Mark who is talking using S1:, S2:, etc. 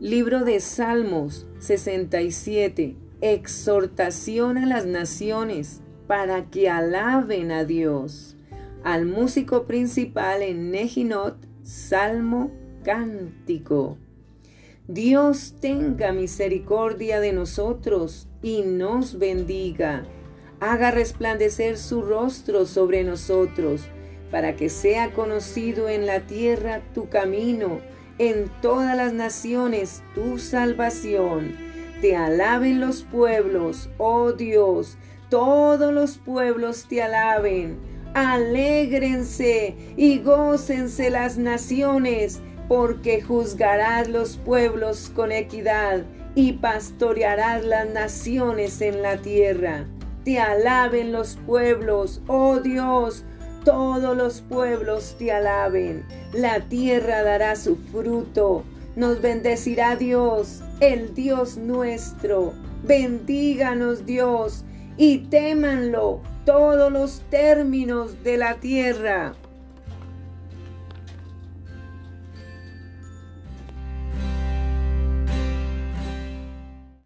S1: Libro de Salmos 67. Exhortación a las naciones para que alaben a Dios. Al músico principal en Nejinot, Salmo Cántico. Dios tenga misericordia de nosotros y nos bendiga. Haga resplandecer su rostro sobre nosotros, para que sea conocido en la tierra tu camino en todas las naciones tu salvación. Te alaben los pueblos, oh Dios, todos los pueblos te alaben. Alégrense y gócense las naciones, porque juzgarás los pueblos con equidad y pastorearás las naciones en la tierra. Te alaben los pueblos, oh Dios, todos los pueblos te alaben. La tierra dará su fruto. Nos bendecirá Dios, el Dios nuestro. Bendíganos Dios y témanlo todos los términos de la tierra.